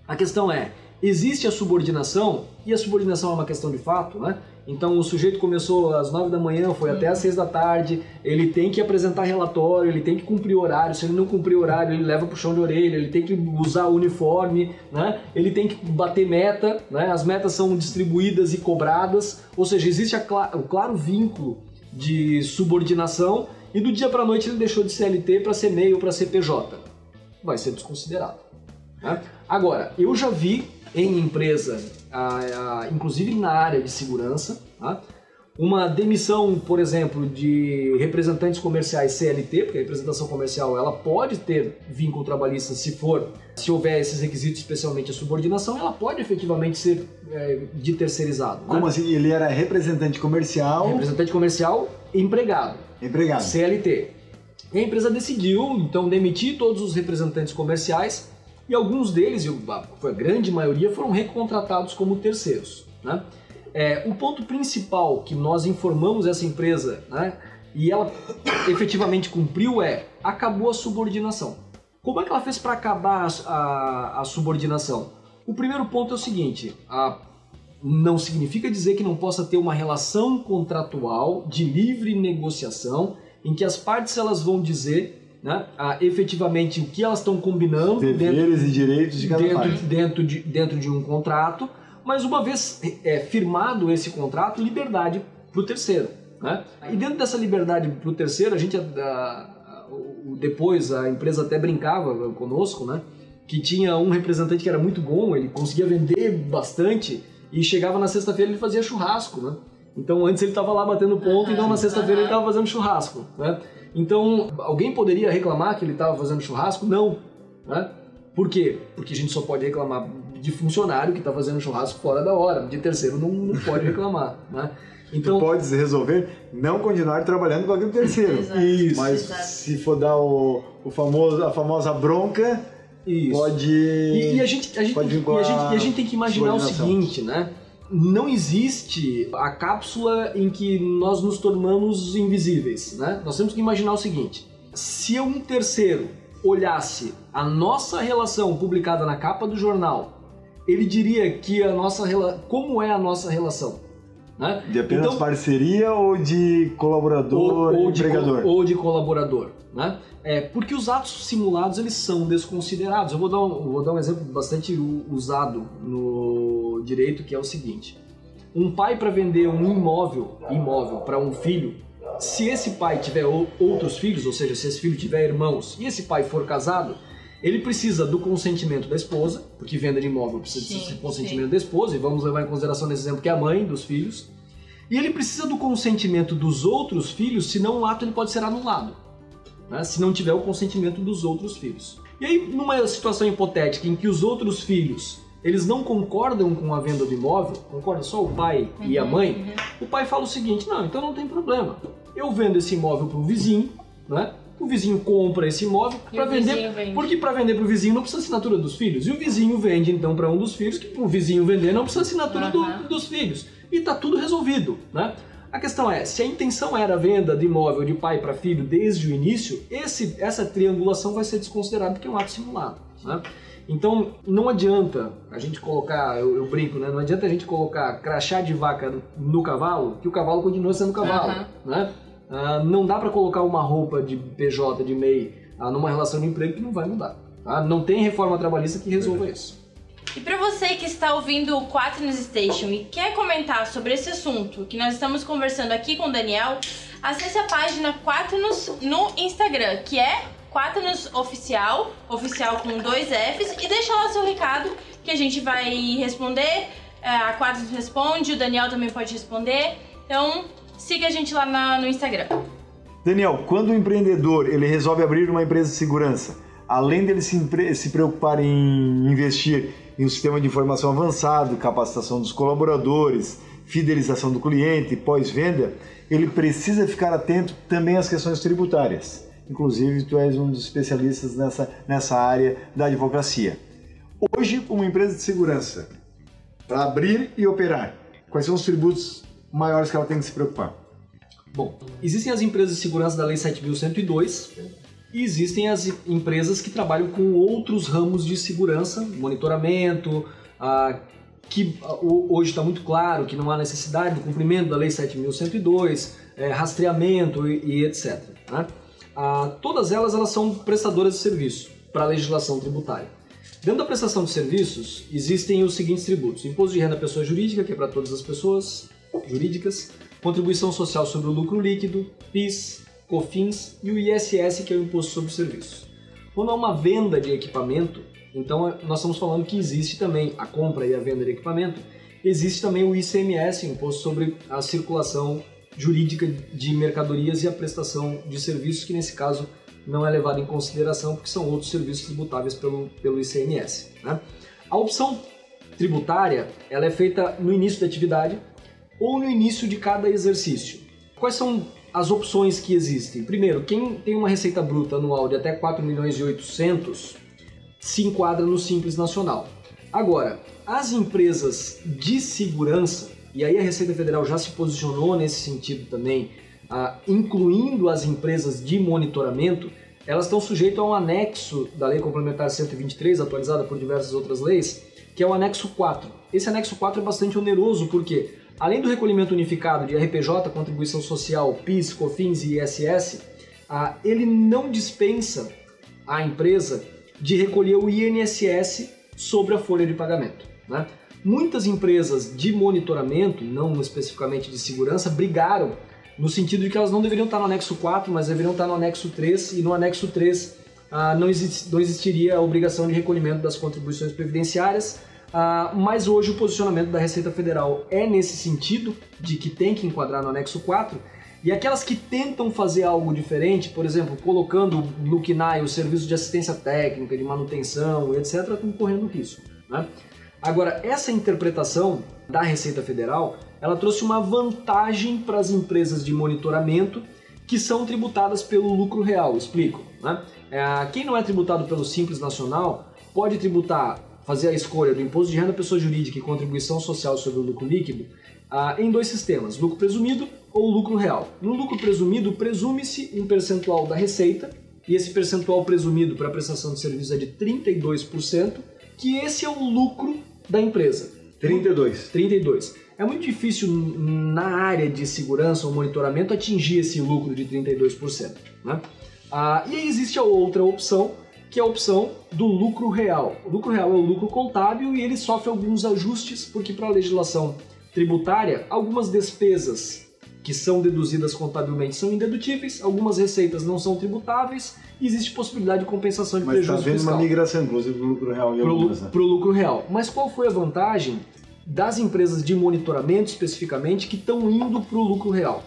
a questão é, existe a subordinação, e a subordinação é uma questão de fato, né? Então o sujeito começou às 9 da manhã, foi até às 6 da tarde, ele tem que apresentar relatório, ele tem que cumprir horário, se ele não cumprir horário, ele leva pro chão de orelha, ele tem que usar o uniforme, né? Ele tem que bater meta, né? As metas são distribuídas e cobradas, ou seja, existe o claro vínculo de subordinação e do dia para noite ele deixou de CLT para ser MEI ou para CPJ. Vai ser desconsiderado. Né? Agora, eu já vi em empresa, inclusive na área de segurança, tá? uma demissão, por exemplo, de representantes comerciais CLT, porque a representação comercial ela pode ter vínculo trabalhista se for, se houver esses requisitos, especialmente a subordinação, ela pode efetivamente ser é, de terceirizado. Né? Como né? assim? Ele era representante comercial? Representante comercial, empregado. Empregado. CLT. E a empresa decidiu, então, demitir todos os representantes comerciais e alguns deles, a grande maioria, foram recontratados como terceiros. Né? É, o ponto principal que nós informamos essa empresa né, e ela efetivamente cumpriu é acabou a subordinação. Como é que ela fez para acabar a, a, a, subordinação? O primeiro ponto é o seguinte: a, não significa dizer que não possa ter uma relação contratual de livre negociação em que as partes elas vão dizer né, a, efetivamente o que elas estão combinando deveres dentro, e direitos de cada dentro, parte. Dentro de, dentro de um contrato, mas uma vez é, firmado esse contrato, liberdade para o terceiro. Né? E dentro dessa liberdade para o terceiro, a gente, a, a, depois a empresa até brincava conosco, né? Que tinha um representante que era muito bom, ele conseguia vender bastante e chegava na sexta-feira ele fazia churrasco, né? Então antes ele estava lá batendo ponto, então na sexta-feira ele estava fazendo churrasco, né? Então alguém poderia reclamar que ele estava fazendo churrasco? Não, né? Por quê? Porque a gente só pode reclamar de funcionário que está fazendo churrasco fora da hora, de terceiro não, não pode reclamar, né? Então, tu podes resolver não continuar trabalhando com aquele terceiro. Exato. Isso. Mas Exato. se for dar o, o famoso, a famosa bronca, Isso. pode. E, e a gente, a gente, pode e a gente, e a gente tem que imaginar o seguinte, né? Não existe a cápsula em que nós nos tornamos invisíveis, né? Nós temos que imaginar o seguinte: se um terceiro olhasse a nossa relação publicada na capa do jornal, ele diria que a nossa como é a nossa relação, né? De apenas Então- parceria ou de colaborador ou, ou de, empregador? co- ou de colaborador, né? É, porque os atos simulados eles são desconsiderados. Eu vou dar um, vou dar um exemplo bastante usado no direito que é o seguinte: um pai para vender um imóvel, imóvel para um filho, se esse pai tiver ou- outros filhos, ou seja, se esse filho tiver irmãos e esse pai for casado, ele precisa do consentimento da esposa, porque venda de imóvel precisa Sim, do consentimento da esposa, e vamos levar em consideração nesse exemplo que é a mãe dos filhos. E ele precisa do consentimento dos outros filhos, senão o ato ele pode ser anulado, né? se não tiver o consentimento dos outros filhos. E aí, numa situação hipotética em que os outros filhos eles não concordam com a venda do imóvel, concorda só o pai e a Uhum, mãe, uhum. o pai fala o seguinte: não, então não tem problema. Eu vendo esse imóvel para o vizinho, né? O vizinho compra esse imóvel para vender, vende. porque para vender para o vizinho não precisa assinatura dos filhos. E o vizinho vende então para um dos filhos, que para o vizinho vender não precisa assinatura do- Aham. dos filhos. E tá tudo resolvido, né? A questão é, se a intenção era a venda de imóvel de pai para filho desde o início, esse, essa triangulação vai ser desconsiderada porque é um ato simulado, né? Então, não adianta a gente colocar, eu, eu brinco, né? Não adianta a gente colocar crachá de vaca no, no cavalo, que o cavalo continua sendo cavalo, Aham. né? Ah, não dá para colocar uma roupa de PJ, de MEI, ah, numa relação de emprego que não vai mudar. tá? Não tem reforma trabalhista que resolva isso. E para você que está ouvindo o 4 News Station e quer comentar sobre esse assunto que nós estamos conversando aqui com o Daniel, acesse a página 4 News no Instagram, que é 4 News Oficial, oficial com dois Fs, e deixa lá seu recado que a gente vai responder. É, A 4 News responde, o Daniel também pode responder. Então, siga a gente lá no Instagram. Daniel, quando o empreendedor ele resolve abrir uma empresa de segurança, além dele se, se preocupar em investir em um sistema de informação avançado, capacitação dos colaboradores, fidelização do cliente, pós-venda, ele precisa ficar atento também às questões tributárias. Inclusive, tu és um dos especialistas nessa, nessa área da advocacia. Hoje, uma empresa de segurança, para abrir e operar, quais são os tributos maiores que ela tem que se preocupar? Bom, existem as empresas de segurança da Lei 7.102 e existem as empresas que trabalham com outros ramos de segurança, monitoramento, que ho- hoje está muito claro que não há necessidade do cumprimento da Lei 7.102, eh, rastreamento e, e etc. né? Todas elas, elas são prestadoras de serviço para a legislação tributária. Dentro da prestação de serviços, existem os seguintes tributos: imposto de renda à pessoa jurídica, que é para todas as pessoas jurídicas, contribuição social sobre o lucro líquido, PIS, COFINS e o ISS, que é o imposto sobre serviços. Quando há uma venda de equipamento, então nós estamos falando que existe também a compra e a venda de equipamento, existe também o ICMS, imposto sobre a circulação jurídica de mercadorias e a prestação de serviços, que nesse caso não é levado em consideração porque são outros serviços tributáveis pelo, pelo ICMS. né? A opção tributária ela é feita no início da atividade ou no início de cada exercício. Quais são as opções que existem? Primeiro, quem tem uma receita bruta anual de até 4 milhões e 800 se enquadra no Simples Nacional. Agora, as empresas de segurança, e aí a Receita Federal já se posicionou nesse sentido também, ah, incluindo as empresas de monitoramento, elas estão sujeitas a um anexo da Lei Complementar 123, atualizada por diversas outras leis, que é o anexo 4. Esse anexo 4 é bastante oneroso porque, além do recolhimento unificado de RPJ, contribuição social, PIS, COFINS e ISS, ele não dispensa a empresa de recolher o INSS sobre a folha de pagamento. né? Muitas empresas de monitoramento, não especificamente de segurança, brigaram no sentido de que elas não deveriam estar no anexo 4, mas deveriam estar no anexo 3, e no anexo 3 ah, não, existiria a obrigação de recolhimento das contribuições previdenciárias, ah, mas hoje o posicionamento da Receita Federal é nesse sentido, de que tem que enquadrar no anexo 4, e aquelas que tentam fazer algo diferente, por exemplo, colocando no KNAI o serviço de assistência técnica, de manutenção, etc., estão correndo risco. Né? Agora, essa interpretação da Receita Federal, ela trouxe uma vantagem para as empresas de monitoramento que são tributadas pelo lucro real. Explico. Né? É, quem não é tributado pelo Simples Nacional pode tributar, fazer a escolha do imposto de renda pessoa jurídica e contribuição social sobre o lucro líquido ah, em dois sistemas, lucro presumido ou lucro real. No lucro presumido, presume-se um percentual da receita, e esse percentual presumido para a prestação de serviço é de 32%, que esse é o lucro da empresa. 32. 32. É muito difícil na área de segurança ou monitoramento atingir esse lucro de 32%. Né? Ah, e aí existe a outra opção, que é a opção do lucro real. O lucro real é o lucro contábil e ele sofre alguns ajustes, porque para a legislação tributária, algumas despesas que são deduzidas contabilmente são indedutíveis, algumas receitas não são tributáveis e existe possibilidade de compensação de Mas tá prejuízo está havendo fiscal. uma migração, inclusive, do lucro real e algumas, né? pro lucro real. Mas qual foi a vantagem das empresas de monitoramento especificamente que estão indo para o lucro real?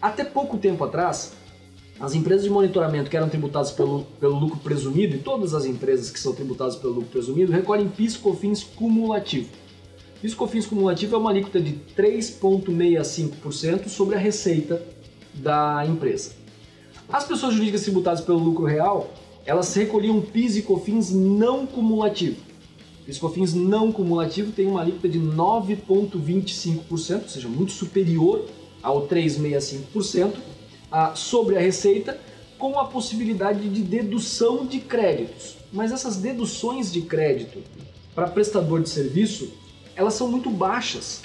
Até pouco tempo atrás, as empresas de monitoramento que eram tributadas pelo, pelo lucro presumido, e todas as empresas que são tributadas pelo lucro presumido, recolhem PIS COFINS cumulativo. PIS COFINS cumulativo é uma alíquota de 3,65% sobre a receita da empresa. As pessoas jurídicas tributadas pelo lucro real, elas recolhiam PIS e COFINS não cumulativo. PIS COFINS não cumulativo tem uma alíquota de 9,25%, ou seja, muito superior ao 3,65% ah, sobre a receita, com a possibilidade de dedução de créditos. Mas essas deduções de crédito para prestador de serviço, elas são muito baixas,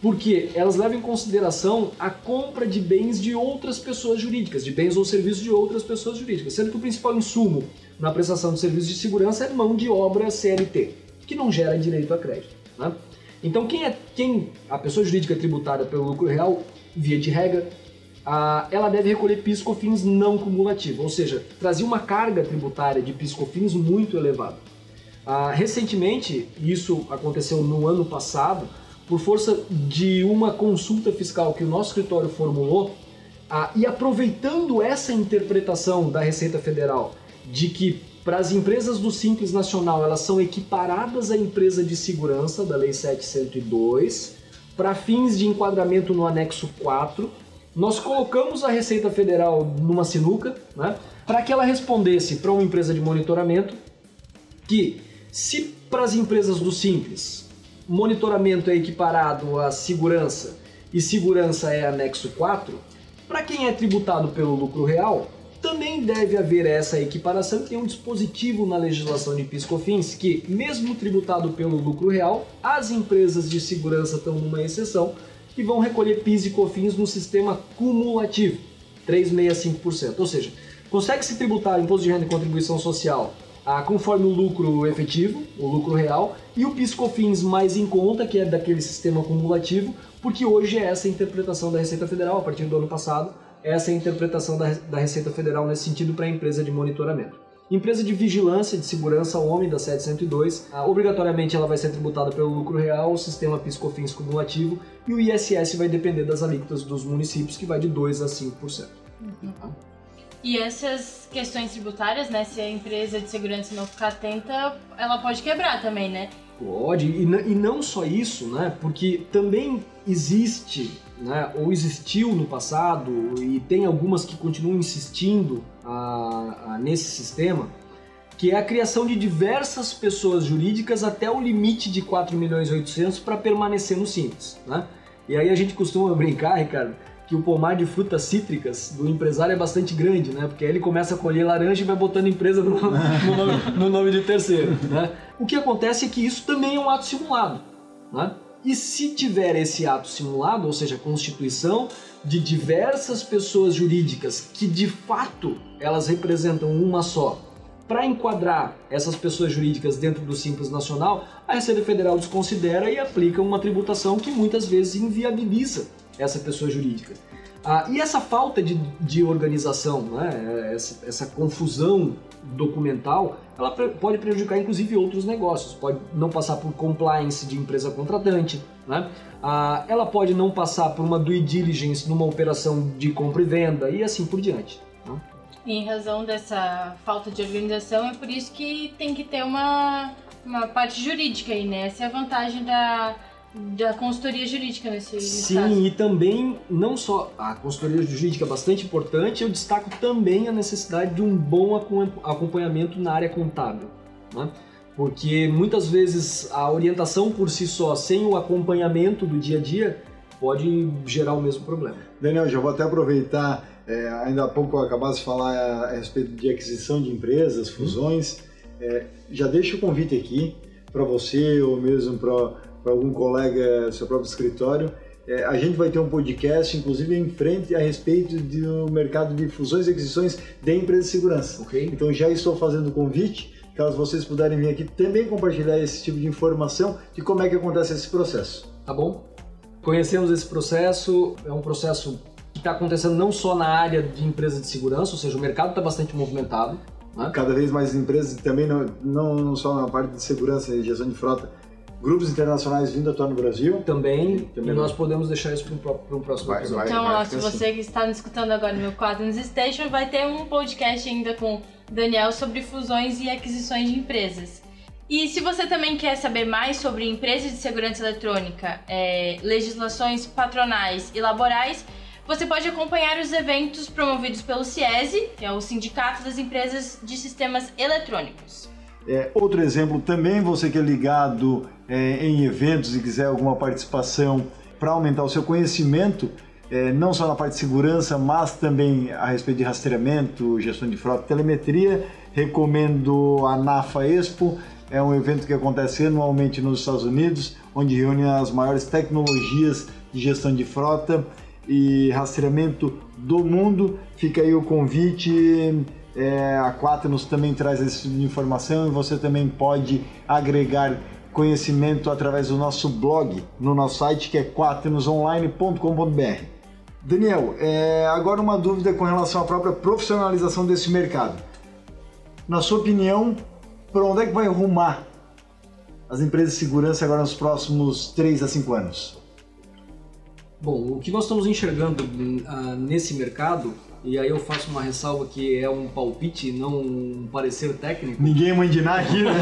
porque elas levam em consideração a compra de bens de outras pessoas jurídicas, de bens ou serviços de outras pessoas jurídicas, sendo que o principal insumo na prestação de serviços de segurança é mão de obra CLT, que não gera direito a crédito. Né? Então, quem é quem a pessoa jurídica tributada pelo lucro real, via de regra, ah, ela deve recolher PIS COFINS não cumulativo, ou seja, trazia uma carga tributária de PIS COFINS muito elevada. Ah, recentemente, isso aconteceu no ano passado, por força de uma consulta fiscal que o nosso escritório formulou, ah, e aproveitando essa interpretação da Receita Federal de que para as empresas do Simples Nacional elas são equiparadas à empresa de segurança da Lei 7102, para fins de enquadramento no anexo 4, nós colocamos a Receita Federal numa sinuca, né, para que ela respondesse para uma empresa de monitoramento que, se para as empresas do Simples monitoramento é equiparado à segurança e segurança é anexo 4, para quem é tributado pelo lucro real, também deve haver essa equiparação, tem um dispositivo na legislação de PIS/COFINS que, mesmo tributado pelo lucro real, as empresas de segurança estão numa exceção e vão recolher PIS e COFINS no sistema cumulativo, 3,65%. Ou seja, consegue se tributar imposto de renda e contribuição social ah, conforme o lucro efetivo, o lucro real, e o PIS/COFINS mais em conta, que é daquele sistema cumulativo, porque hoje é essa a interpretação da Receita Federal, a partir do ano passado, essa é a interpretação da, da Receita Federal nesse sentido para a empresa de monitoramento. Empresa de vigilância de segurança homem da 702, ah, obrigatoriamente ela vai ser tributada pelo lucro real, o sistema PIS/COFINS cumulativo e o ISS vai depender das alíquotas dos municípios, que vai de 2 a 5%. E essas questões tributárias, né? Se a empresa de segurança não ficar atenta, ela pode quebrar também, né? Pode, e, e não só isso, né? Porque também existe, né? Ou existiu no passado, e tem algumas que continuam insistindo a- a- nesse sistema, que é a criação de diversas pessoas jurídicas até o limite de 4 milhões e 800 para permanecer no simples, né? E aí a gente costuma brincar, Ricardo, que o pomar de frutas cítricas do empresário é bastante grande, né? Porque aí ele começa a colher laranja e vai botando empresa no, no nome, no nome de terceiro, né? O que acontece é que isso também é um ato simulado, né? E se tiver esse ato simulado, ou seja, constituição de diversas pessoas jurídicas que de fato elas representam uma só, para enquadrar essas pessoas jurídicas dentro do Simples Nacional, a Receita Federal desconsidera e aplica uma tributação que muitas vezes inviabiliza essa pessoa jurídica. Ah, e essa falta de, de organização, né, essa, essa confusão documental, ela pode prejudicar inclusive outros negócios, pode não passar por compliance de empresa contratante, né? Ah, ela pode não passar por uma due diligence numa operação de compra e venda e assim por diante. Né? Em razão dessa falta de organização, é por isso que tem que ter uma, uma parte jurídica aí, né? Essa é a vantagem da, da consultoria jurídica nesse Sim, caso. e também, não só a consultoria jurídica é bastante importante, eu destaco também a necessidade de um bom acompanhamento na área contábil. Né? Porque muitas vezes a orientação por si só, sem o acompanhamento do dia a dia, pode gerar o mesmo problema. Daniel, já vou até aproveitar, é, ainda há pouco eu acabasse de falar a respeito de aquisição de empresas, fusões. É, já deixo o convite aqui para você ou mesmo para para algum colega do seu próprio escritório. É, a gente vai ter um podcast, inclusive em frente, a respeito do mercado de fusões e aquisições de empresas de segurança. Okay. Então já estou fazendo o convite, caso vocês puderem vir aqui também compartilhar esse tipo de informação de como é que acontece esse processo. Tá bom? Conhecemos esse processo, é um processo que está acontecendo não só na área de empresas de segurança, ou seja, o mercado está bastante movimentado. Né? Cada vez mais empresas, também não, não só na parte de segurança e gestão de frota, grupos internacionais vindo atuar no Brasil. Também, e, também e nós podemos deixar isso para um próximo vai, episódio. então, ó, se você assim. que está me escutando agora no meu Quadrants Station, vai ter um podcast ainda com Daniel sobre fusões e aquisições de empresas. E se você também quer saber mais sobre empresas de segurança eletrônica, é, legislações patronais e laborais, você pode acompanhar os eventos promovidos pelo CIESE, que é o Sindicato das Empresas de Sistemas Eletrônicos. É, outro exemplo também, você que é ligado é, em eventos e quiser alguma participação para aumentar o seu conhecimento, é, não só na parte de segurança, mas também a respeito de rastreamento, gestão de frota, telemetria, recomendo a NAFA Expo. É um evento que acontece anualmente nos Estados Unidos, onde reúne as maiores tecnologias de gestão de frota e rastreamento do mundo. Fica aí o convite. É, a Quaternos também traz esse tipo de informação e você também pode agregar conhecimento através do nosso blog, no nosso site que é quaternosonline.com.br. Daniel, é, agora uma dúvida com relação à própria profissionalização desse mercado. Na sua opinião, para onde é que vai rumar as empresas de segurança agora nos próximos 3 a 5 anos? Bom, o que nós estamos enxergando uh, nesse mercado e aí eu faço uma ressalva que é um palpite, não um parecer técnico. Ninguém é nada aqui, né?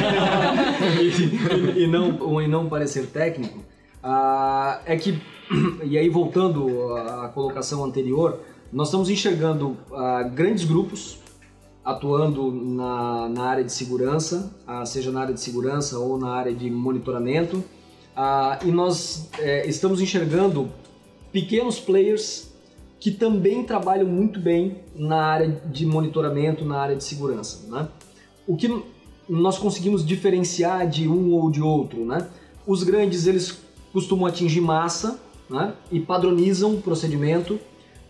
e, e, não, e não um parecer técnico. Ah, é que, e aí voltando à colocação anterior, nós estamos enxergando ah, grandes grupos atuando na, na área de segurança, ah, seja na área de segurança ou na área de monitoramento, ah, e nós é, estamos enxergando pequenos players que também trabalham muito bem na área de monitoramento, na área de segurança. Né? O que nós conseguimos diferenciar de um ou de outro, né? Os grandes eles costumam atingir massa, né? E padronizam o procedimento.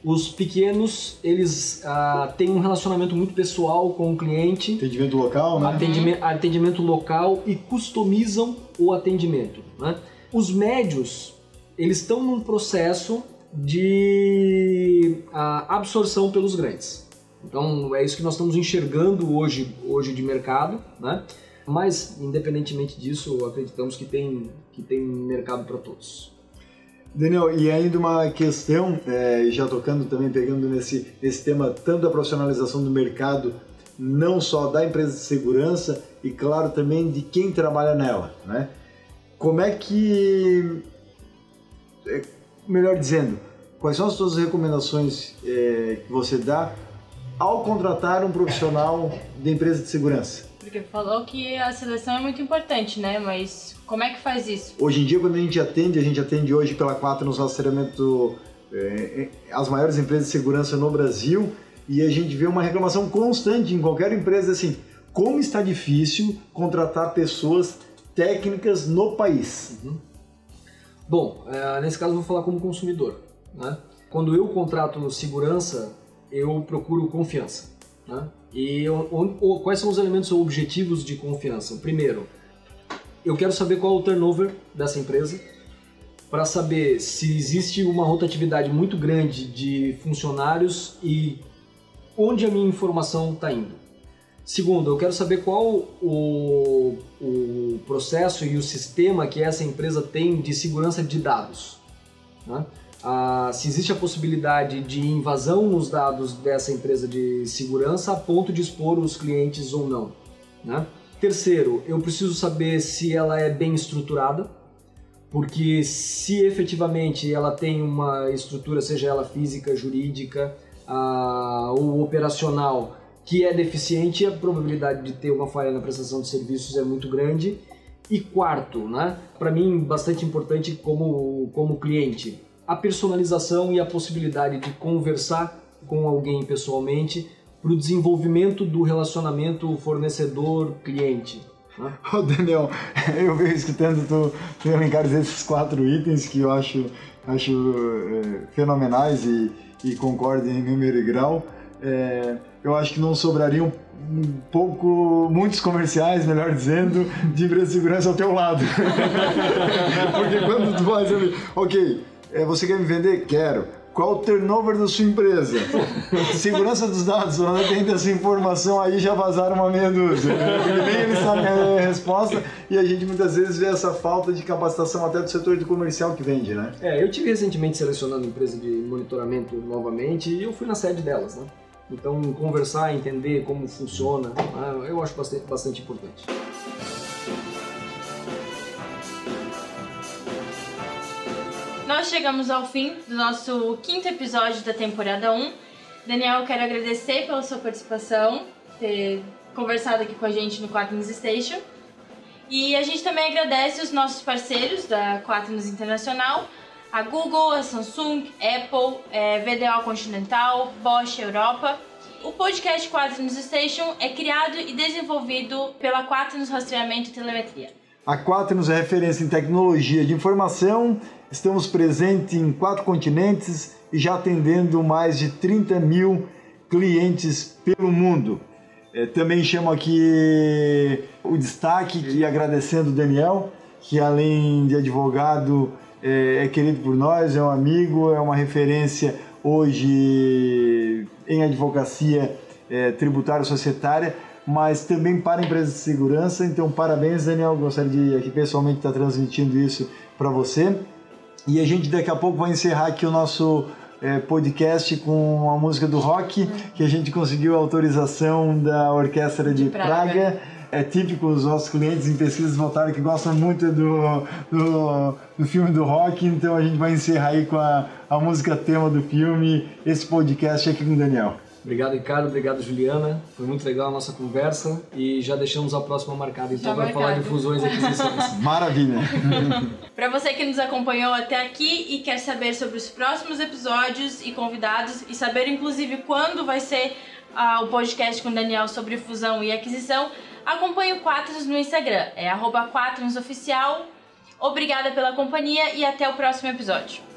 Os pequenos eles ah, têm um relacionamento muito pessoal com o cliente, atendimento local, né? Atendimento, atendimento local e customizam o atendimento. Né? Os médios eles estão num processo de absorção pelos grandes. Então é isso que nós estamos enxergando hoje, hoje de mercado, né? Mas independentemente disso, acreditamos que tem, que tem mercado para todos. Daniel, e ainda uma questão, é, já tocando também, pegando nesse, nesse tema, tanto da profissionalização do mercado, não só da empresa de segurança, e claro também de quem trabalha nela, né? Como é que é, melhor dizendo, quais são as suas recomendações é, que você dá ao contratar um profissional de empresa de segurança? Porque falou que a seleção é muito importante, né? Mas como é que faz isso? Hoje em dia, quando a gente atende, a gente atende hoje pela 4 no rastreamento é, as maiores empresas de segurança no Brasil e a gente vê uma reclamação constante em qualquer empresa assim, como está difícil contratar pessoas técnicas no país. Uhum. Bom, é, nesse caso eu vou falar como consumidor. Né? Quando eu contrato segurança, eu procuro confiança. Né? E eu, o, quais são os elementos ou objetivos de confiança? Primeiro, eu quero saber qual é o turnover dessa empresa. para saber se existe uma rotatividade muito grande de funcionários e onde a minha informação está indo. Segundo, eu quero saber qual o, o processo e o sistema que essa empresa tem de segurança de dados. Né? Ah, se existe a possibilidade de invasão nos dados dessa empresa de segurança a ponto de expor os clientes ou não. Né? Terceiro, eu preciso saber se ela é bem estruturada, porque se efetivamente ela tem uma estrutura, seja ela física, jurídica ah, ou operacional, que é deficiente, a probabilidade de ter uma falha na prestação de serviços é muito grande. E quarto, né, para mim bastante importante como, como cliente, a personalização e a possibilidade de conversar com alguém pessoalmente para o desenvolvimento do relacionamento fornecedor-cliente. Né? Ô Daniel, eu venho escutando tu, tu elencar esses quatro itens que eu acho, acho é, fenomenais e, e concordo em número e grau é, eu acho que não sobrariam um pouco, muitos comerciais, melhor dizendo, de segurança ao teu lado. Porque quando tu faz ali, ok, é, você quer me vender? Quero. Qual o turnover da sua empresa? Segurança dos dados, quando tem essa informação aí já vazaram uma meia dúzia. Porque nem eles sabem a resposta e a gente muitas vezes vê essa falta de capacitação até do setor de comercial que vende, né? É, eu tive recentemente selecionando empresa de monitoramento novamente e eu fui na sede delas, né? Então, conversar, entender como funciona, ah, eu acho bastante, bastante importante. Nós chegamos ao fim do nosso quinto episódio da temporada 1. Daniel, eu quero agradecer pela sua participação, ter conversado aqui com a gente no Quaternos Station. E a gente também agradece os nossos parceiros da Quaternos Internacional, a Google, a Samsung, Apple, é, VDO Continental, Bosch Europa. O podcast Quaternos Station é criado e desenvolvido pela Quaternos Rastreamento e Telemetria. A Quaternos é referência em tecnologia de informação, estamos presentes em quatro continentes e já atendendo mais de 30 mil clientes pelo mundo. É, também chamo aqui o destaque e agradecendo o Daniel, que além de advogado é, é querido por nós, é um amigo, é uma referência hoje em advocacia é, tributária societária, mas também para empresas de segurança. Então, parabéns, Daniel. Gostaria de aqui pessoalmente estar transmitindo isso para você. E a gente daqui a pouco vai encerrar aqui o nosso é, podcast com a música do rock, que a gente conseguiu a autorização da Orquestra de, de Praga. Praga é típico os nossos clientes em pesquisas voltaram que gostam muito do, do, do, filme do rock, então a gente vai encerrar aí com a, a música tema do filme, esse podcast aqui com o Daniel. Obrigado, Ricardo. Obrigado, Juliana. Foi muito legal a nossa conversa e já deixamos a próxima marcada então para falar de fusões e aquisições. Maravilha! para você que nos acompanhou até aqui e quer saber sobre os próximos episódios e convidados e saber inclusive quando vai ser uh, o podcast com o Daniel sobre fusão e aquisição, Acompanhe o Quaternos no Instagram, é arroba Oficial. Obrigada pela companhia e até o próximo episódio.